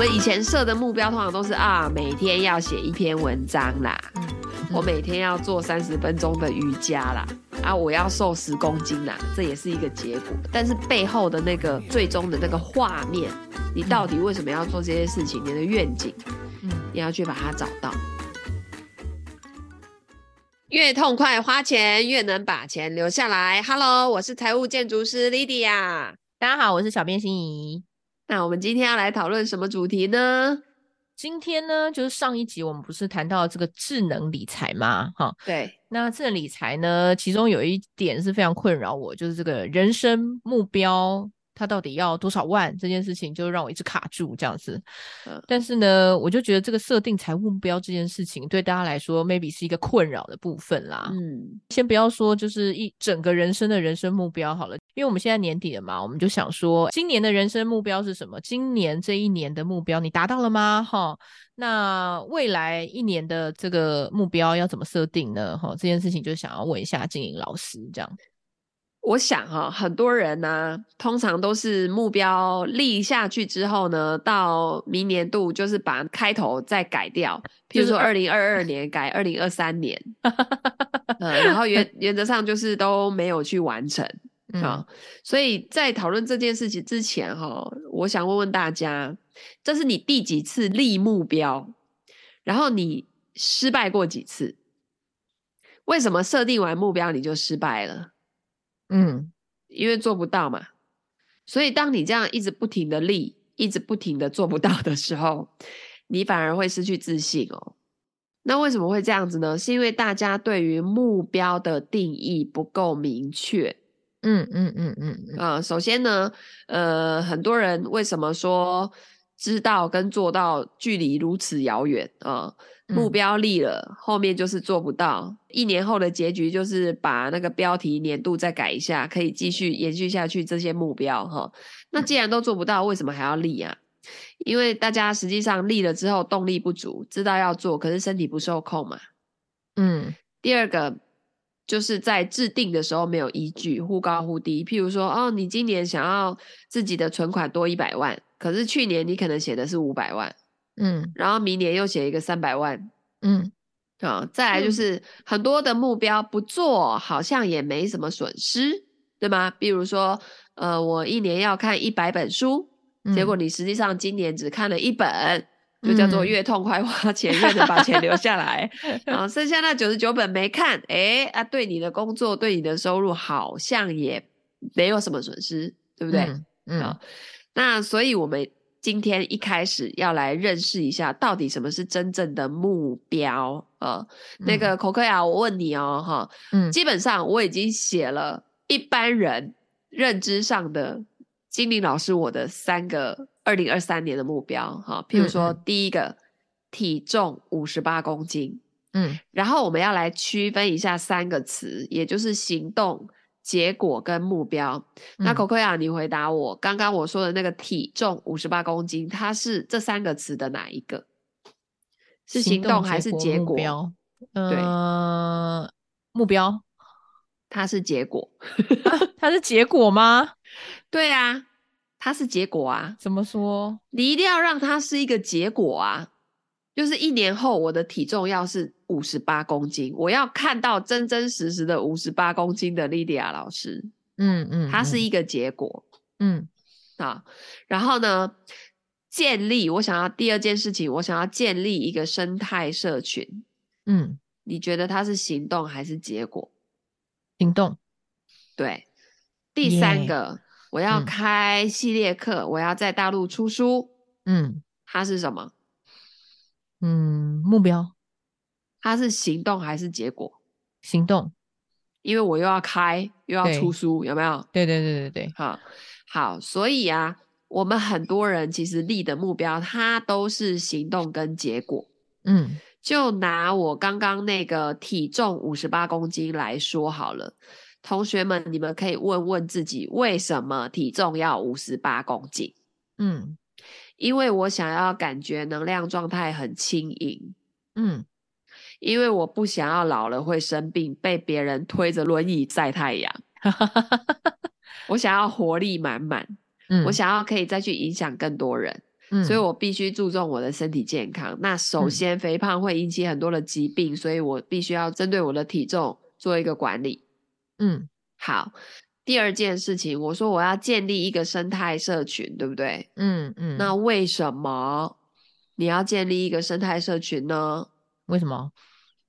们以前设的目标通常都是啊，每天要写一篇文章啦，我每天要做三十分钟的瑜伽啦，啊，我要瘦十公斤啦，这也是一个结果。但是背后的那个最终的那个画面，你到底为什么要做这些事情？你的愿景，嗯，你要去把它找到。越痛快花钱，越能把钱留下来。Hello，我是财务建筑师 Lydia。大家好，我是小编心怡。那我们今天要来讨论什么主题呢？今天呢，就是上一集我们不是谈到这个智能理财吗？哈，对。那智能理财呢，其中有一点是非常困扰我，就是这个人生目标。他到底要多少万？这件事情就让我一直卡住这样子。嗯，但是呢，我就觉得这个设定财务目标这件事情，对大家来说，maybe 是一个困扰的部分啦。嗯，先不要说，就是一整个人生的人生目标好了，因为我们现在年底了嘛，我们就想说，今年的人生目标是什么？今年这一年的目标你达到了吗？哈，那未来一年的这个目标要怎么设定呢？哈，这件事情就想要问一下经营老师这样。我想哈、哦，很多人呢、啊，通常都是目标立下去之后呢，到明年度就是把开头再改掉，譬如说二零二二年改二零二三年，嗯，然后原原则上就是都没有去完成啊、嗯。所以在讨论这件事情之前哈、哦，我想问问大家，这是你第几次立目标？然后你失败过几次？为什么设定完目标你就失败了？嗯，因为做不到嘛，所以当你这样一直不停的立，一直不停的做不到的时候，你反而会失去自信哦。那为什么会这样子呢？是因为大家对于目标的定义不够明确。嗯嗯嗯嗯啊、呃，首先呢，呃，很多人为什么说知道跟做到距离如此遥远啊？呃目标立了，后面就是做不到。一年后的结局就是把那个标题年度再改一下，可以继续延续下去这些目标哈。那既然都做不到，为什么还要立啊？因为大家实际上立了之后动力不足，知道要做，可是身体不受控嘛。嗯。第二个就是在制定的时候没有依据，忽高忽低。譬如说，哦，你今年想要自己的存款多一百万，可是去年你可能写的是五百万。嗯，然后明年又写一个三百万，嗯，啊，再来就是很多的目标不做，好像也没什么损失，对吗？比如说，呃，我一年要看一百本书，嗯，结果你实际上今年只看了一本，就叫做越痛快花钱，越能把钱留下来，然后剩下那九十九本没看，诶啊，对你的工作，对你的收入好像也没有什么损失，对不对？嗯，那所以我们。今天一开始要来认识一下，到底什么是真正的目标？呃，嗯、那个口克雅，我问你哦，哈，嗯，基本上我已经写了一般人认知上的精灵老师我的三个二零二三年的目标，哈，譬如说第一个、嗯、体重五十八公斤，嗯，然后我们要来区分一下三个词，也就是行动。结果跟目标，嗯、那 Coco 你回答我，刚刚我说的那个体重五十八公斤，它是这三个词的哪一个？是行动还是结果？结果对，呃，目标，它是结果，它是结果吗？对啊，它是结果啊。怎么说？你一定要让它是一个结果啊。就是一年后，我的体重要是五十八公斤，我要看到真真实实的五十八公斤的莉迪亚老师。嗯嗯，它是一个结果。嗯，啊，然后呢，建立我想要第二件事情，我想要建立一个生态社群。嗯，你觉得它是行动还是结果？行动。对。第三个，yeah. 我要开系列课，嗯，我要在大陆出书。嗯，它是什么？嗯，目标，它是行动还是结果？行动，因为我又要开又要出书，有没有？对对对对对，好，好，所以啊，我们很多人其实立的目标，它都是行动跟结果。嗯，就拿我刚刚那个体重五十八公斤来说好了，同学们，你们可以问问自己，为什么体重要五十八公斤？嗯。因为我想要感觉能量状态很轻盈，嗯，因为我不想要老了会生病，被别人推着轮椅晒太阳，我想要活力满满，嗯，我想要可以再去影响更多人，嗯，所以我必须注重我的身体健康。那首先，肥胖会引起很多的疾病，嗯，所以我必须要针对我的体重做一个管理。嗯，好。第二件事情，我说我要建立一个生态社群，对不对？嗯嗯。那为什么你要建立一个生态社群呢？为什么？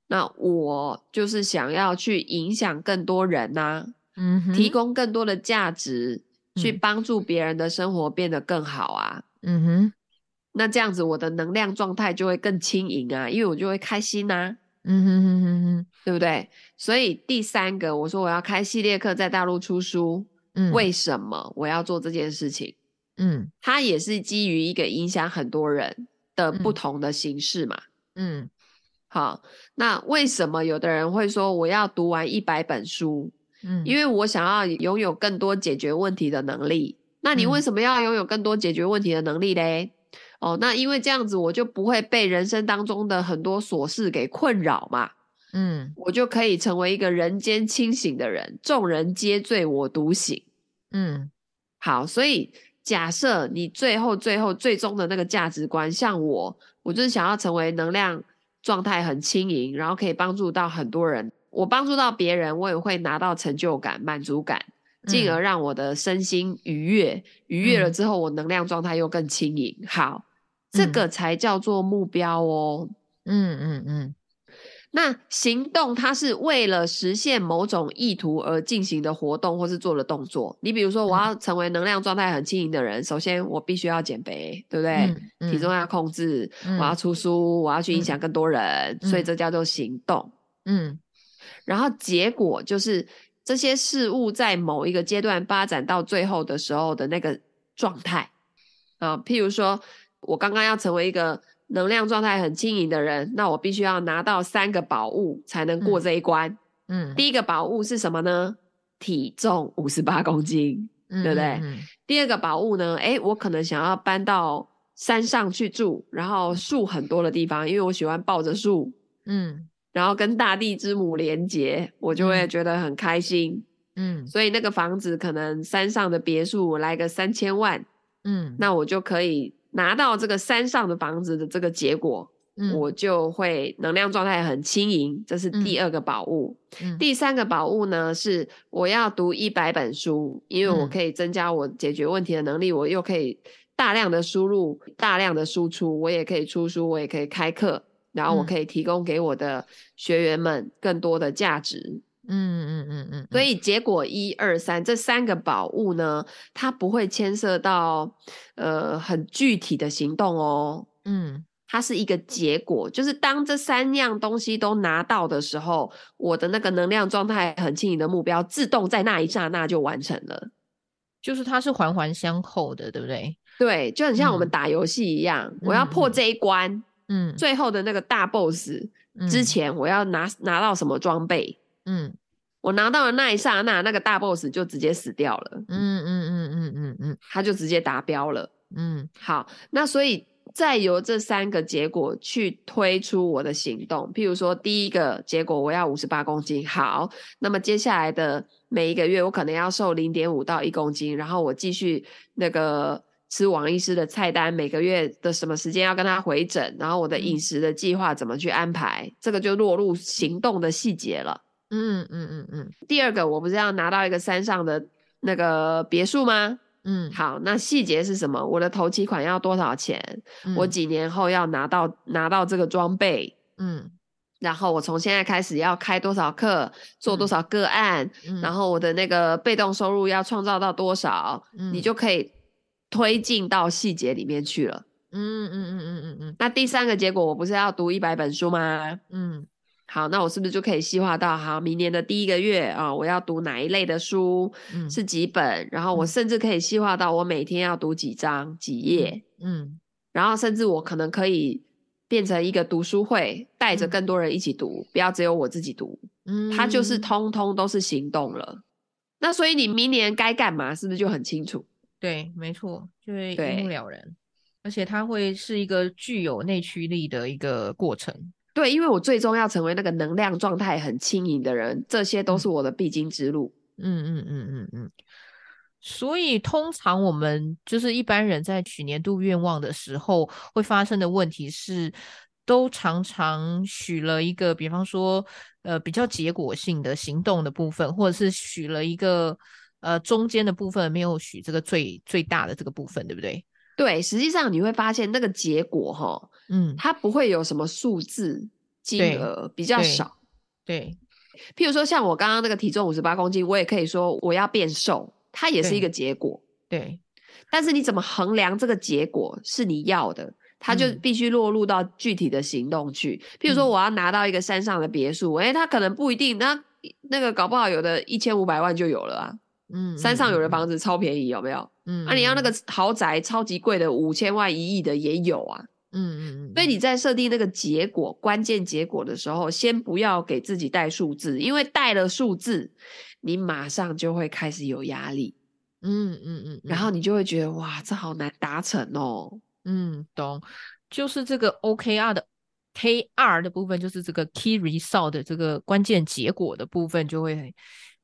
那我就是想要去影响更多人呐、啊，嗯哼，提供更多的价值，去帮助别人的生活变得更好啊，嗯哼。那这样子我的能量状态就会更轻盈啊，因为我就会开心呐、啊，嗯哼哼哼哼，对不对？所以第三个，我说我要开系列课，在大陆出书，嗯，为什么我要做这件事情？嗯，它也是基于一个影响很多人的不同的形式嘛，嗯。好，那为什么有的人会说我要读完一百本书？嗯，因为我想要拥有更多解决问题的能力。那你为什么要拥有更多解决问题的能力嘞？嗯。哦，那因为这样子我就不会被人生当中的很多琐事给困扰嘛。嗯，我就可以成为一个人间清醒的人，众人皆醉我独醒。嗯，好，所以假设你最后最后最终的那个价值观，像我，我就是想要成为能量。状态很轻盈，然后可以帮助到很多人。我帮助到别人，我也会拿到成就感、满足感，进而让我的身心愉悦。嗯、愉悦了之后，我能量状态又更轻盈。好，这个才叫做目标哦。嗯嗯嗯。那行动，它是为了实现某种意图而进行的活动，或是做的动作。你比如说，我要成为能量状态很轻盈的人，嗯，首先我必须要减肥，对不对？嗯嗯、体重要控制，嗯，我要出书，我要去影响更多人，嗯，所以这叫做行动。嗯，然后结果就是这些事物在某一个阶段发展到最后的时候的那个状态啊，譬如说我刚刚要成为一个。能量状态很轻盈的人，那我必须要拿到三个宝物才能过这一关。嗯，第一个宝物是什么呢？体重五十八公斤，嗯，对不对？嗯。第二个宝物呢？诶，我可能想要搬到山上去住，然后树很多的地方，因为我喜欢抱着树，嗯，然后跟大地之母连接，我就会觉得很开心。嗯，所以那个房子可能山上的别墅，我来个三千万，嗯，那我就可以。拿到这个山上的房子的这个结果，嗯，我就会能量状态很轻盈，这是第二个宝物。嗯，第三个宝物呢，是我要读一百本书，因为我可以增加我解决问题的能力，我又可以大量的输入、大量的输出，我也可以出书，我也可以开课，然后我可以提供给我的学员们更多的价值。嗯嗯嗯嗯，所以结果一二三这三个宝物呢，它不会牵涉到呃很具体的行动哦。嗯，它是一个结果，就是当这三样东西都拿到的时候，我的那个能量状态很轻盈的目标，自动在那一刹那就完成了。就是它是环环相扣的，对不对？对，就很像我们打游戏一样，嗯，我要破这一关，嗯，最后的那个大 boss 之前，我要拿拿到什么装备？嗯，我拿到了那一刹那，那个大 boss 就直接死掉了。嗯嗯嗯嗯嗯嗯，他就直接达标了。嗯，好，那所以再由这三个结果去推出我的行动。譬如说，第一个结果我要五十八公斤，好，那么接下来的每一个月我可能要瘦零点五到一公斤，然后我继续那个吃王医师的菜单，每个月的什么时间要跟他回诊，然后我的饮食的计划怎么去安排，嗯、这个就落入行动的细节了。嗯嗯嗯嗯，第二个我不是要拿到一个山上的那个别墅吗？嗯，好，那细节是什么？我的头期款要多少钱？嗯、我几年后要拿到拿到这个装备？嗯，然后我从现在开始要开多少课，做多少个案？嗯、然后我的那个被动收入要创造到多少？嗯、你就可以推进到细节里面去了。嗯嗯嗯嗯嗯嗯。那第三个结果，我不是要读一百本书吗？嗯。好，那我是不是就可以细化到好，明年的第一个月啊，我要读哪一类的书，嗯，是几本，然后我甚至可以细化到我每天要读几章几页，嗯，然后甚至我可能可以变成一个读书会，带着更多人一起读，嗯，不要只有我自己读，嗯，它就是通通都是行动了。那所以你明年该干嘛，是不是就很清楚？对，没错，就会一目了然，而且它会是一个具有内驱力的一个过程。对，因为我最终要成为那个能量状态很轻盈的人，这些都是我的必经之路。嗯嗯嗯嗯嗯。所以通常我们就是一般人在许年度愿望的时候，会发生的问题是，都常常许了一个，比方说，呃，比较结果性的行动的部分，或者是许了一个，呃，中间的部分没有许这个最最大的这个部分，对不对？对，实际上你会发现那个结果哈，嗯，它不会有什么数字金额比较少，对。对，譬如说像我刚刚那个体重五十八公斤，我也可以说我要变瘦，它也是一个结果，对。对，但是你怎么衡量这个结果是你要的？他就必须落入到具体的行动去，嗯、譬如说我要拿到一个山上的别墅，诶、嗯欸、他可能不一定，那那个搞不好有的一千五百万就有了啊，嗯，山上有的房子超便宜，有没有？嗯，那、啊、你要那个豪宅超级贵的五千万一亿的也有啊，嗯嗯嗯，所以你在设定那个结果关键结果的时候，先不要给自己带数字，因为带了数字，你马上就会开始有压力，嗯嗯嗯，然后你就会觉得哇，这好难达成哦。嗯，懂，就是这个 OKR 的 KR 的部分，就是这个 Key Result 的这个关键结果的部分，就会诶、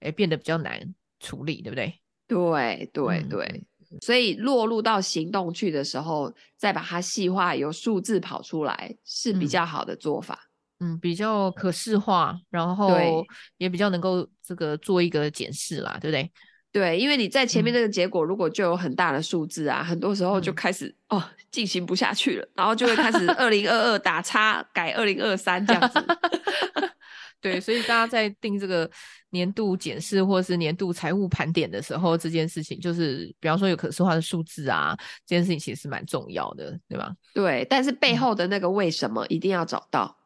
欸、变得比较难处理，对不对？对对对，嗯、所以落入到行动去的时候，再把它细化，有数字跑出来是比较好的做法。嗯，嗯比较可视化，然后也比较能够这个做一个检视啦，对不对？对，因为你在前面那个结果，如果就有很大的数字啊，嗯、很多时候就开始哦进行不下去了，然后就会开始 二零二二打叉改二零二三这样子。对，所以大家在定这个年度检视或是年度财务盘点的时候，这件事情就是，比方说有可视化的数字啊，这件事情其实是蛮重要的，对吧？对，但是背后的那个为什么一定要找到，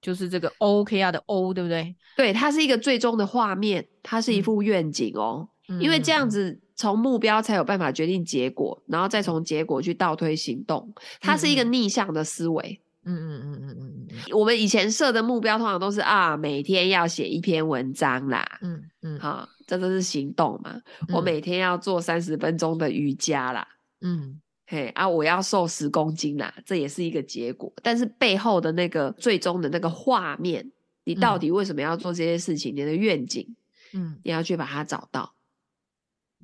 就是这个 OKR 的 O，对不对？对，它是一个最终的画面，它是一幅愿景哦。嗯因为这样子，从目标才有办法决定结果，然后再从结果去倒推行动。它是一个逆向的思维。嗯嗯嗯嗯嗯嗯。我们以前设的目标通常都是啊，每天要写一篇文章啦。嗯嗯。好，这都是行动嘛。我每天要做三十分钟的瑜伽啦。嗯。嘿啊，我要瘦十公斤啦，这也是一个结果。但是背后的那个最终的那个画面，你到底为什么要做这些事情？你的愿景，嗯，你要去把它找到。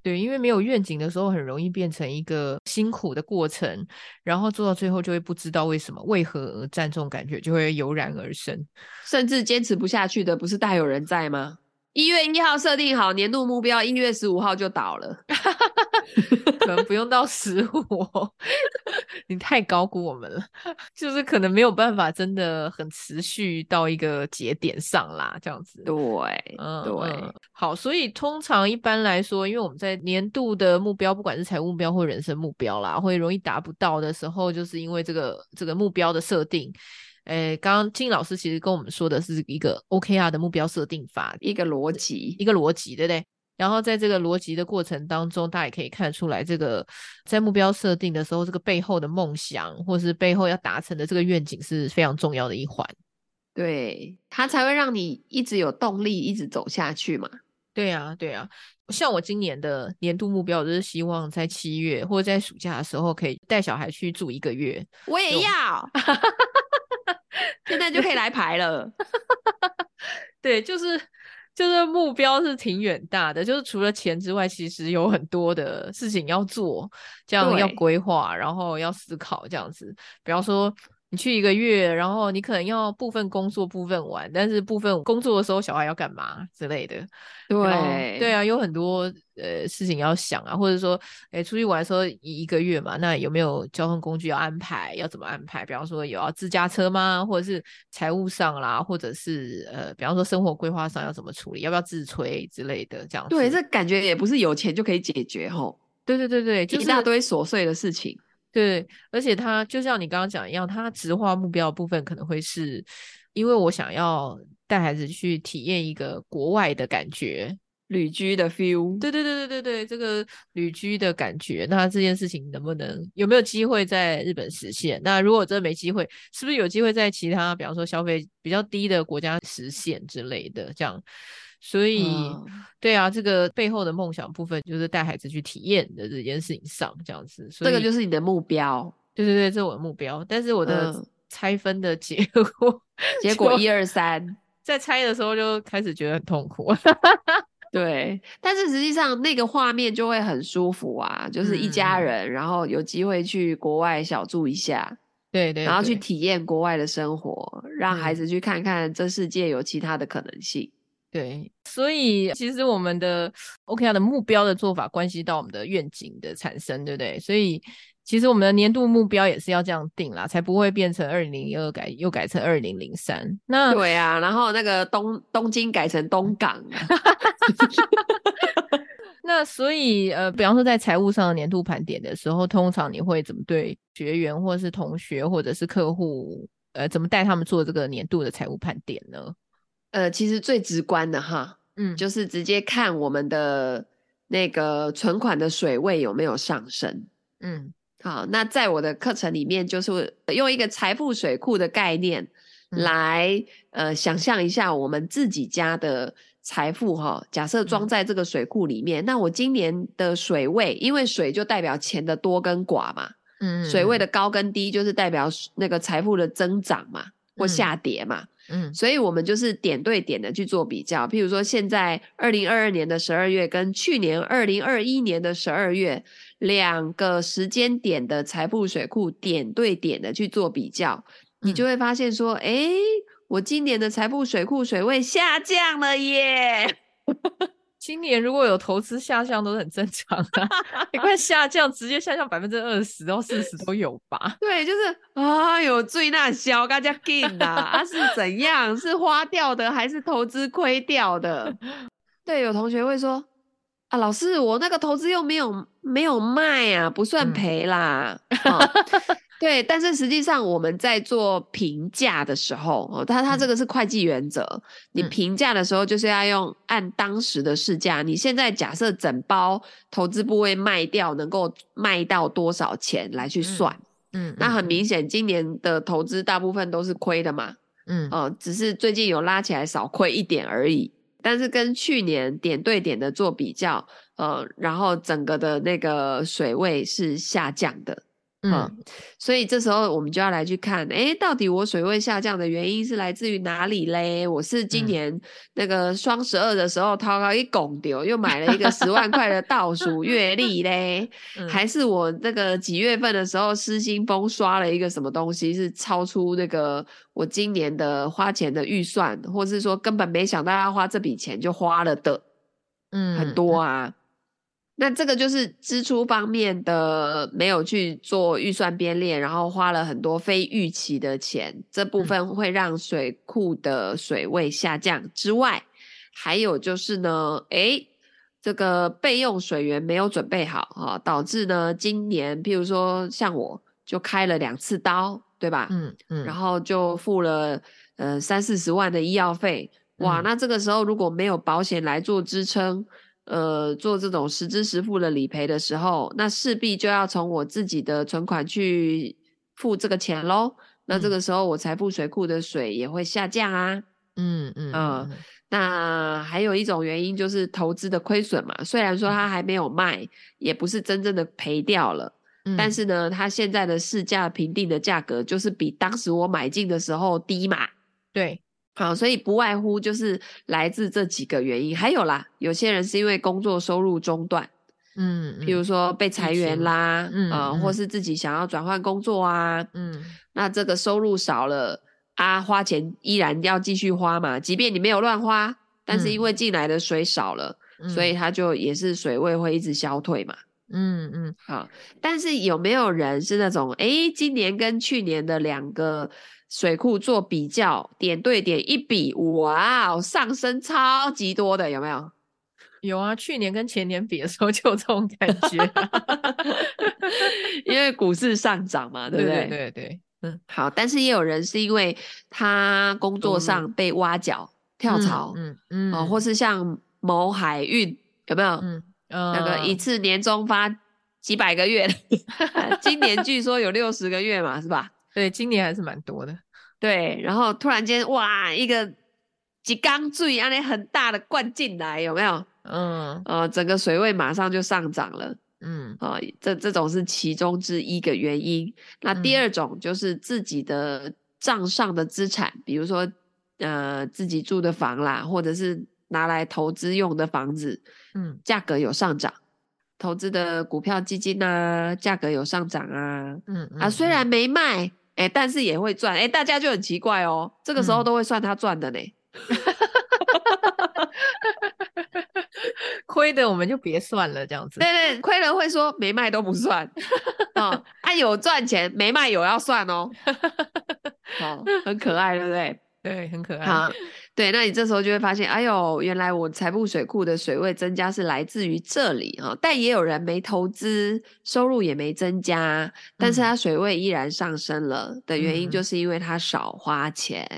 对，因为没有愿景的时候，很容易变成一个辛苦的过程，然后做到最后就会不知道为什么、为何而战，这种感觉就会油然而生，甚至坚持不下去的，不是大有人在吗？一月一号设定好年度目标，一月十五号就倒了。可能不用到十五，你太高估我们了。就是可能没有办法真的很持续到一个节点上啦，这样子。对，嗯，对。嗯、好，所以通常一般来说，因为我们在年度的目标，不管是财务目标或人生目标啦，会容易达不到的时候，就是因为这个这个目标的设定。诶，刚刚金老师其实跟我们说的是一个 OKR 的目标设定法，一个逻辑，一个逻辑，对不对？然后在这个逻辑的过程当中，大家也可以看出来，这个在目标设定的时候，这个背后的梦想，或是背后要达成的这个愿景是非常重要的一环。对，它才会让你一直有动力，一直走下去嘛。对啊，对啊。像我今年的年度目标，就是希望在七月或者在暑假的时候，可以带小孩去住一个月。我也要，现在就可以来排了。对，就是。就是目标是挺远大的，就是除了钱之外，其实有很多的事情要做，这样要规划，然后要思考这样子。比方说，你去一个月，然后你可能要部分工作，部分玩，但是部分工作的时候，小孩要干嘛之类的。对，对啊，有很多。呃，事情要想啊，或者说，哎，出去玩的时候一一个月嘛，那有没有交通工具要安排？要怎么安排？比方说，有要自驾车吗？或者是财务上啦，或者是呃，比方说生活规划上要怎么处理？要不要自炊之类的？这样子。对，这感觉也不是有钱就可以解决吼。对对对对，就是、一大堆琐碎的事情。对，而且他就像你刚刚讲一样，他直化目标的部分可能会是，因为我想要带孩子去体验一个国外的感觉。旅居的 feel，对对对对对对，这个旅居的感觉，那这件事情能不能有没有机会在日本实现？那如果真的没机会，是不是有机会在其他，比方说消费比较低的国家实现之类的？这样，所以、嗯、对啊，这个背后的梦想部分就是带孩子去体验的这件事情上，这样子，所以这个就是你的目标。对对对，这是我的目标。但是我的拆分的结果，嗯、结果一二三，在拆的时候就开始觉得很痛苦。对，但是实际上那个画面就会很舒服啊，就是一家人，嗯、然后有机会去国外小住一下，对，对对，然后去体验国外的生活，让孩子去看看这世界有其他的可能性。对，所以其实我们的 OKR 的目标的做法，关系到我们的愿景的产生，对不对？所以其实我们的年度目标也是要这样定啦，才不会变成二零零二改又改成二零零三。那对啊，然后那个东东京改成东港。那所以呃，比方说在财务上的年度盘点的时候，通常你会怎么对学员或者是同学或者是客户，呃，怎么带他们做这个年度的财务盘点呢？呃，其实最直观的哈，嗯，就是直接看我们的那个存款的水位有没有上升，嗯，好，那在我的课程里面，就是用一个财富水库的概念来，嗯、呃，想象一下我们自己家的财富哈，假设装在这个水库里面，嗯、那我今年的水位，因为水就代表钱的多跟寡嘛，嗯，水位的高跟低就是代表那个财富的增长嘛，或下跌嘛。嗯嗯，所以我们就是点对点的去做比较，譬如说现在二零二二年的十二月跟去年二零二一年的十二月两个时间点的财富水库点对点的去做比较，你就会发现说，哎、嗯，我今年的财富水库水位下降了耶。今年如果有投资下降都是很正常的，你看 下降直接下降百分之二十到四十都有吧？对，就是啊，有最那小大家进的啊是怎样？是花掉的还是投资亏掉的？对，有同学会说啊，老师，我那个投资又没有没有卖啊，不算赔啦。嗯哦对，但是实际上我们在做评价的时候，哦，它它这个是会计原则，嗯、你评价的时候就是要用按当时的市价。你现在假设整包投资部位卖掉能够卖到多少钱来去算，嗯，嗯，那很明显今年的投资大部分都是亏的嘛，嗯，哦，只是最近有拉起来少亏一点而已。但是跟去年点对点的做比较，呃，然后整个的那个水位是下降的。嗯，所以这时候我们就要来去看，哎，到底我水位下降的原因是来自于哪里嘞？我是今年那个双十二的时候掏高一拱丢，又买了一个十万块的倒数月历嘞，还是我那个几月份的时候失心疯刷了一个什么东西，是超出那个我今年的花钱的预算，或是说根本没想到要花这笔钱就花了的，嗯，很多啊。那这个就是支出方面的没有去做预算编列，然后花了很多非预期的钱，这部分会让水库的水位下降之外，还有就是呢，诶，这个备用水源没有准备好哈，导致呢今年譬如说像我就开了两次刀，对吧？嗯嗯，然后就付了呃三四十万的医药费，哇，那这个时候如果没有保险来做支撑。呃，做这种实支实付的理赔的时候，那势必就要从我自己的存款去付这个钱喽。那这个时候，我财富水库的水也会下降啊。嗯嗯嗯。那还有一种原因就是投资的亏损嘛。虽然说它还没有卖，嗯、也不是真正的赔掉了，嗯、但是呢，它现在的市价评定的价格就是比当时我买进的时候低嘛。对。好，所以不外乎就是来自这几个原因，还有啦，有些人是因为工作收入中断，嗯，比如说被裁员啦，嗯，呃、嗯或是。自己想要转换工作啊，嗯，那这个收入少了啊，花钱依然要继续花嘛，即便你没有乱花，但是因为进来的水少了，嗯、所以。它就也是水位会一直消退嘛，嗯嗯，好，但是有没有人是那种，诶，今年跟去年的两个？水库做比较，点对点一比，哇哦，上升超级多的，有没有？有啊，去年跟前年比的时候就有这种感觉，因为股市上涨嘛，对不对？对对对，嗯，好，但是也有人是因为他工作上被挖角、跳槽，嗯嗯，哦，或是像某海运，有没有？嗯，那个一次年终发几百个月，今年据说有六十个月嘛，是吧？对，今年还是蛮多的。对，然后突然间，哇，一个几缸水，那里很大的灌进来，有没有？嗯，呃，整个水位马上就上涨了。嗯，啊、呃，这这种是其中之一个原因。那第二种就是自己的账上的资产，比如说呃自己住的房啦，或者是拿来投资用的房子，嗯，价格有上涨，投资的股票基金啊，价格有上涨啊，嗯，嗯啊，虽然没卖，哎、欸，但是也会赚，哎、欸，大家就很奇怪哦，这个时候都会算他赚的呢。嗯亏的我们就别算了，这样子。对对，亏了会说没卖都不算。哦，啊有赚钱没卖有要算哦。好，很可爱，对不对？对，很可爱。好，对，那你这时候就会发现，哎呦，原来我财富水库的水位增加是来自于这里哈。但也有人没投资，收入也没增加，但是他水位依然上升了的原因，就是因为他少花钱。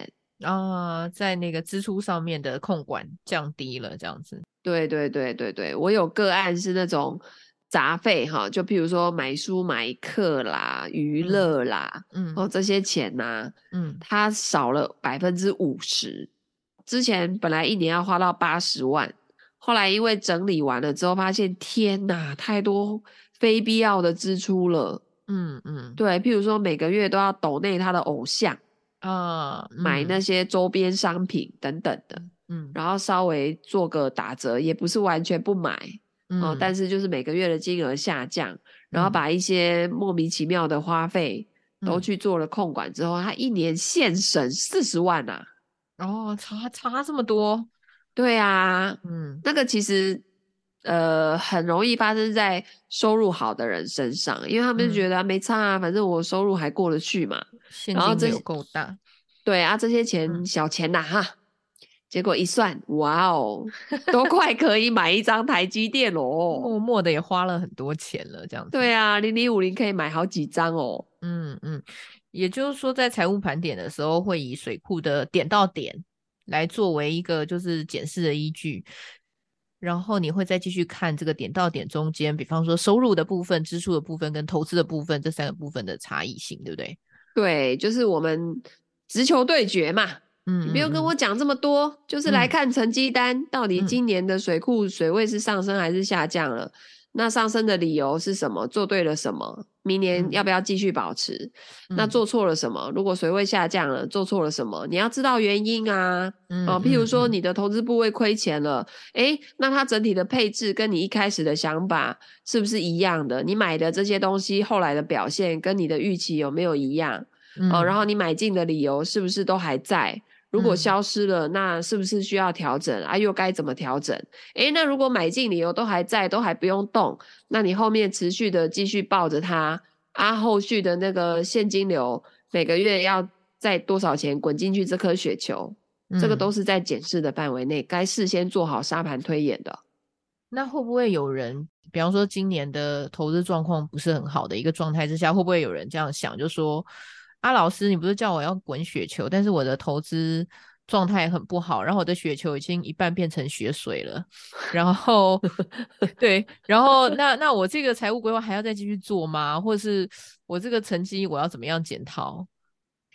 啊、呃，在那个支出上面的控管降低了，这样子。对对对对对，我有个案是那种杂费哈，就譬如说买书买课啦、娱乐啦，嗯，哦这些钱呐、啊，嗯，它少了百分之五十。之前本来一年要花到八十万，后来因为整理完了之后，发现天哪，太多非必要的支出了。嗯嗯，对，譬如说每个月都要抖内他的偶像。啊、uh, 嗯，买那些周边商品等等的，嗯，然后稍微做个打折，也不是完全不买，嗯，哦、但是就是每个月的金额下降，嗯，然后把一些莫名其妙的花费都去做了控管之后，嗯，他一年现省四十万呐，啊，哦，差差这么多，对啊，嗯，那个其实呃很容易发生在收入好的人身上，因为他们就觉得没差啊，嗯，反正我收入还过得去嘛。现金流够大，对啊，这些钱小钱呐、啊、哈、嗯，结果一算，哇哦，都快可以买一张台积电哦，默默的也花了很多钱了，这样子。对啊，零零五零可以买好几张哦。嗯嗯，也就是说，在财务盘点的时候，会以水库的点到点来作为一个就是检视的依据，然后你会再继续看这个点到点中间，比方说收入的部分、支出的部分跟投资的部分这三个部分的差异性，对不对？对，就是我们直球对决嘛。嗯，你不用跟我讲这么多，嗯、就是来看成绩单，到底今年的水库水位是上升还是下降了？嗯、那上升的理由是什么？做对了什么？明年要不要继续保持？嗯、那做错了什么？如果水位下降了，做错了什么？你要知道原因啊。嗯、哦，譬如说你的投资部位亏钱了，诶、嗯、那它整体的配置跟你一开始的想法是不是一样的？你买的这些东西后来的表现跟你的预期有没有一样？嗯、哦，然后你买进的理由是不是都还在？如果消失了，嗯、那是不是需要调整？啊，又该怎么调整？诶，那如果买进理由都还在，都还不用动，那你后面持续的继续抱着它，啊，后续的那个现金流每个月要再多少钱滚进去这颗雪球？嗯、这个都是在检视的范围内，该事先做好沙盘推演的。那会不会有人，比方说今年的投资状况不是很好的一个状态之下，会不会有人这样想，就说？啊，老师，你不是叫我要滚雪球，但是我的投资状态很不好，然后我的雪球已经一半变成雪水了，然后 对，然后那那我这个财务规划还要再继续做吗？或者是我这个成绩我要怎么样检讨？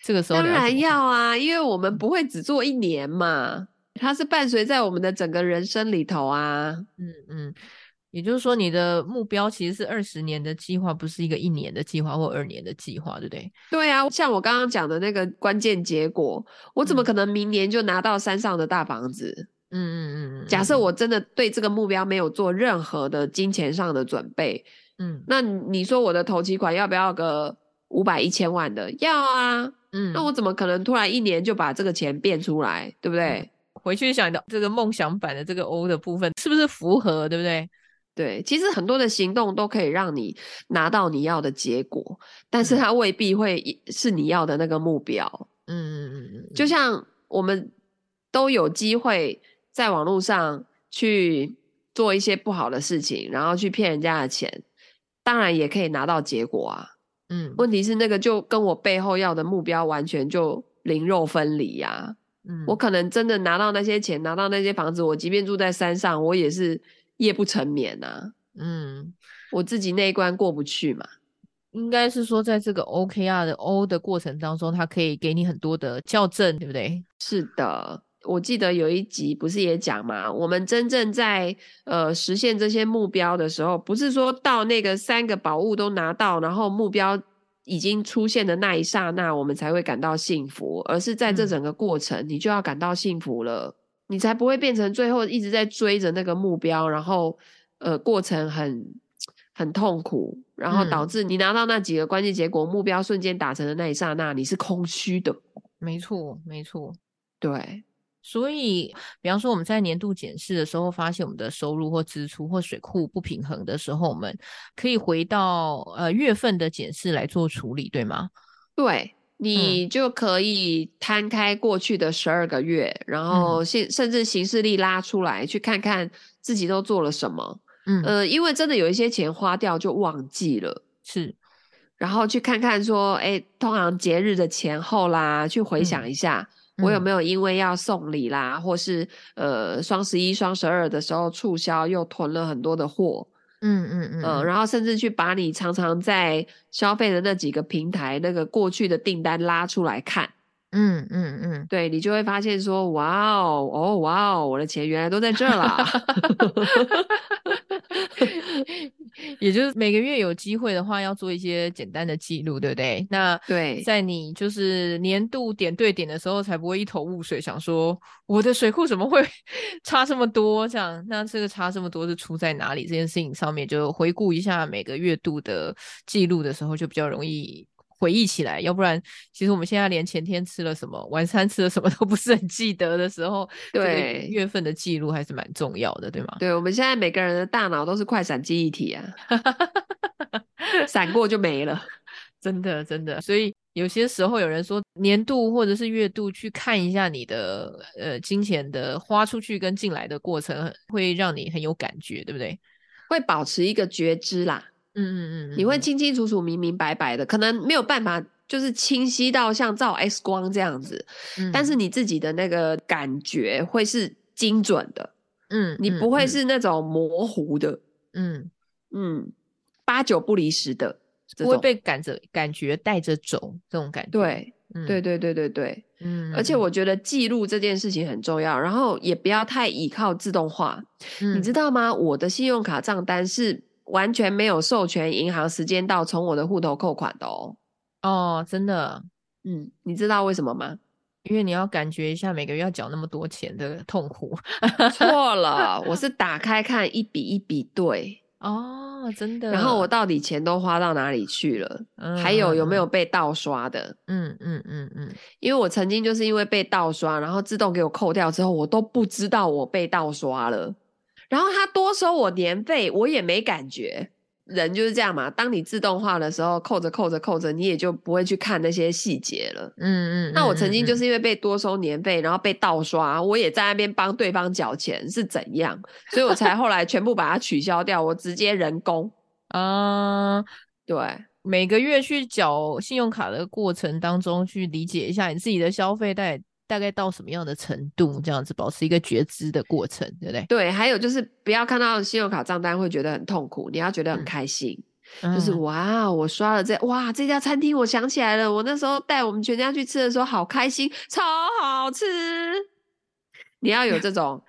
这个时候当然要啊，因为我们不会只做一年嘛，它是伴随在我们的整个人生里头啊，嗯嗯。也就是说，你的目标其实是二十年的计划，不是一个一年的计划或二年的计划，对不对？对啊，像我刚刚讲的那个关键结果，我怎么可能明年就拿到山上的大房子？嗯嗯嗯嗯。假设我真的对这个目标没有做任何的金钱上的准备，嗯，那你说我的头期款要不要个五百一千万的？要啊，嗯，那我怎么可能突然一年就把这个钱变出来，对不对？嗯，回去想到这个梦想版的这个 O 的部分，是不是符合，对不对？对，其实很多的行动都可以让你拿到你要的结果，但是它未必会是你要的那个目标。嗯嗯嗯，就像我们都有机会在网络上去做一些不好的事情，然后去骗人家的钱，当然也可以拿到结果啊。嗯，问题是那个就跟我背后要的目标完全就灵肉分离呀。嗯，我可能真的拿到那些钱，拿到那些房子，我即便住在山上，我也是。夜不成眠呐、啊，嗯，我自己那一关过不去嘛，应该是说在这个 OKR 的 O 的过程当中，它可以给你很多的校正，对不对？是的，我记得有一集不是也讲嘛，我们真正在呃实现这些目标的时候，不是说到那个三个宝物都拿到，然后目标已经出现的那一刹那，我们才会感到幸福，而是在这整个过程，嗯、你就要感到幸福了。你才不会变成最后一直在追着那个目标，然后呃过程很很痛苦，然后导致你拿到那几个关键结果，嗯、目标瞬间达成的那一刹那，你是空虚的。没错，没错，对。所以，比方说我们在年度检视的时候，发现我们的收入或支出或水库不平衡的时候，我们可以回到呃月份的检视来做处理，对吗？对，你就可以摊开过去的十二个月，嗯、然后甚甚至行事历拉出来，去看看自己都做了什么。嗯，呃，因为真的有一些钱花掉就忘记了，是，然后去看看说，哎，通常节日的前后啦，去回想一下。嗯我有没有因为要送礼啦，嗯、或是呃双十一、双十二的时候促销，又囤了很多的货？嗯嗯嗯、呃，然后甚至去把你常常在消费的那几个平台那个过去的订单拉出来看。嗯嗯嗯，对，你就会发现说，哇哦，哦哇哦，我的钱原来都在这儿啦。也就是每个月有机会的话，要做一些简单的记录，对不对？那对，在你就是年度点对点的时候，才不会一头雾水，想说我的水库怎么会 差这么多？这样，那这个差这么多是出在哪里？这件事情上面，就回顾一下每个月度的记录的时候，就比较容易。回忆起来，要不然其实我们现在连前天吃了什么、晚餐吃了什么都不是很记得的时候，对月份的记录还是蛮重要的，对吗？对，我们现在每个人的大脑都是快闪记忆体啊，闪过就没了，真的真的。所以有些时候有人说年度或者是月度去看一下你的呃金钱的花出去跟进来的过程，会让你很有感觉，对不对？会保持一个觉知啦。嗯嗯嗯，你会清清楚楚、明明白白的，可能没有办法就是清晰到像照 X 光这样子，嗯，但是。你自己的那个感觉会是精准的，嗯，你不会是那种模糊的，嗯。嗯，八九不离十的，不会被赶着感觉带着走这种感觉，对，嗯，对对对对对，嗯，而且我觉得记录这件事情很重要，然后也不要太依靠自动化，嗯，你知道吗？我的信用卡账单是。完全没有授权银行时间到从我的户头扣款的哦。哦，真的，嗯，你知道为什么吗？因为你要感觉一下每个月要缴那么多钱的痛苦。错了，我是打开看一笔一笔对。哦，真的。然后我到底钱都花到哪里去了？嗯，还有有没有被盗刷的？嗯嗯嗯嗯。因为我曾经就是因为被盗刷，然后自动给我扣掉之后，我都不知道我被盗刷了。然后他多收我年费，我也没感觉。人就是这样嘛，当你自动化的时候，扣着扣着扣着，你也就不会去看那些细节了。嗯嗯。那我曾经就是因为被多收年费，然后被盗刷，我也在那边帮对方缴钱，是怎样？所以我才后来全部把它取消掉，我直接人工。啊，对，每个月去缴信用卡的过程当中，去理解一下你自己的消费带。大概到什么样的程度，这样子保持一个觉知的过程，对不对？对，还有就是不要看到信用卡账单会觉得很痛苦，你要觉得很开心，嗯、就是哇，我刷了这哇这家餐厅，我想起来了，我那时候带我们全家去吃的时候好开心，超好吃。你要有这种。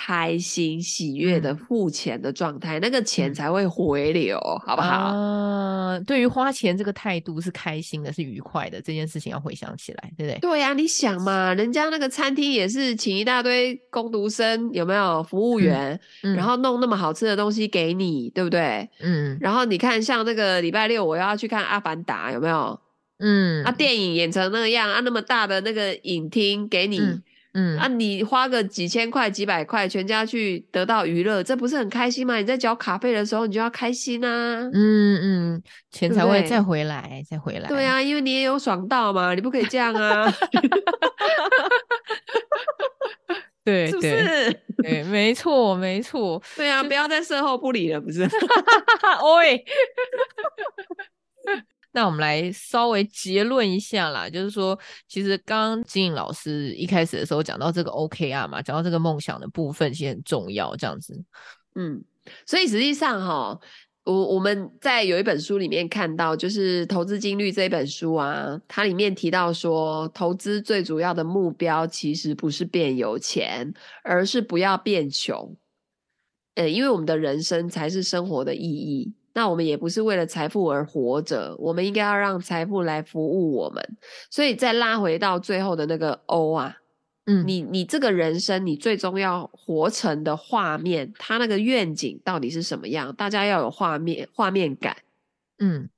开心喜悦的付钱的状态，嗯、那个钱才会回流，嗯、好不好？啊，对于花钱这个态度是开心的，是愉快的，这件事情要回想起来，对不对？对呀、啊，你想嘛，人家那个餐厅也是请一大堆工读生，有没有服务员，然后弄那么好吃的东西给你，对不对？嗯。然后你看，像那个礼拜六我要去看《阿凡达》，有没有？嗯。啊，电影演成那样啊，那么大的那个影厅给你。嗯嗯，啊，你花个几千块、几百块，全家去得到娱乐，这不是很开心吗？你在缴卡费的时候，你就要开心啊！嗯嗯，钱才会再回来，对对再回来。对啊，因为你也有爽到嘛，你不可以这样啊！对，是不是？对，没错，没错。对啊，不要再售后不理了，不是？喂。那我们来稍微结论一下啦，就是说，其实刚刚金颖老师一开始的时候讲到这个 OKR 嘛，讲到这个梦想的部分其实很重要，这样子。嗯，所以实际上哈，我我们在有一本书里面看到，就是《投资金律》这一本书啊，它里面提到说，投资最主要的目标其实不是变有钱，而是不要变穷。呃，因为我们的人生才是生活的意义。那我们也不是为了财富而活着，我们应该要让财富来服务我们。所以再拉回到最后的那个 O 啊，嗯，你你这个人生，你最终要活成的画面，他那个愿景到底是什么样？大家要有画面画面感。嗯，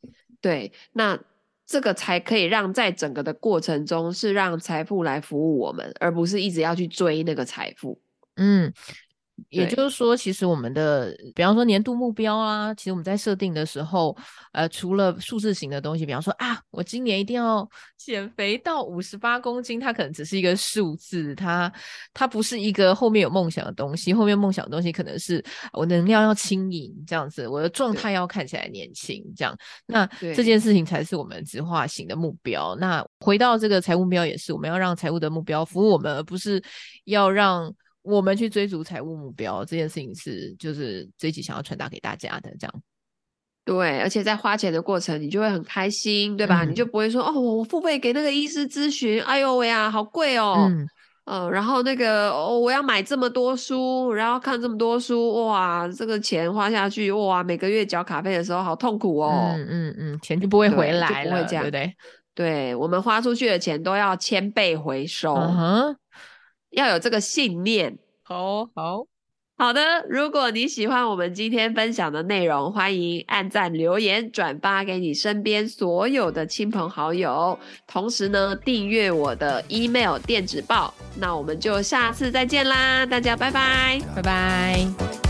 对，那这个才可以让在整个的过程中是让财富来服务我们，而不是一直要去追那个财富。嗯。也就是说，其实我们的，比方说年度目标啊，其实我们在设定的时候，呃，除了数字型的东西，比方说啊，我今年一定要减肥到五十八公斤，它可能只是一个数字，它它不是一个后面有梦想的东西。后面梦想的东西可能是我能量要轻盈这样子，我的状态要看起来年轻这样。那这件事情才是我们直化型的目标。那回到这个财务目标，也是我们要让财务的目标服务我们，而不是要让。我们去追逐财务目标这件事情是，就是这一集想要传达给大家的，这样。对，而且在花钱的过程，你就会很开心，对吧？嗯、你就不会说哦，我付费给那个医师咨询，哎呦喂呀，好贵哦。嗯。呃，然后那个哦，我要买这么多书，然后看这么多书，哇，这个钱花下去，哇，每个月缴卡费的时候好痛苦哦。嗯嗯嗯，钱就不会回来了，这样，对不对？对，我们花出去的钱都要千倍回收。嗯哼。要有这个信念，好好好的。如果你喜欢我们今天分享的内容，欢迎按赞、留言、转发给你身边所有的亲朋好友。同时呢，订阅我的 email 电子报。那我们就下次再见啦，大家拜拜，拜拜。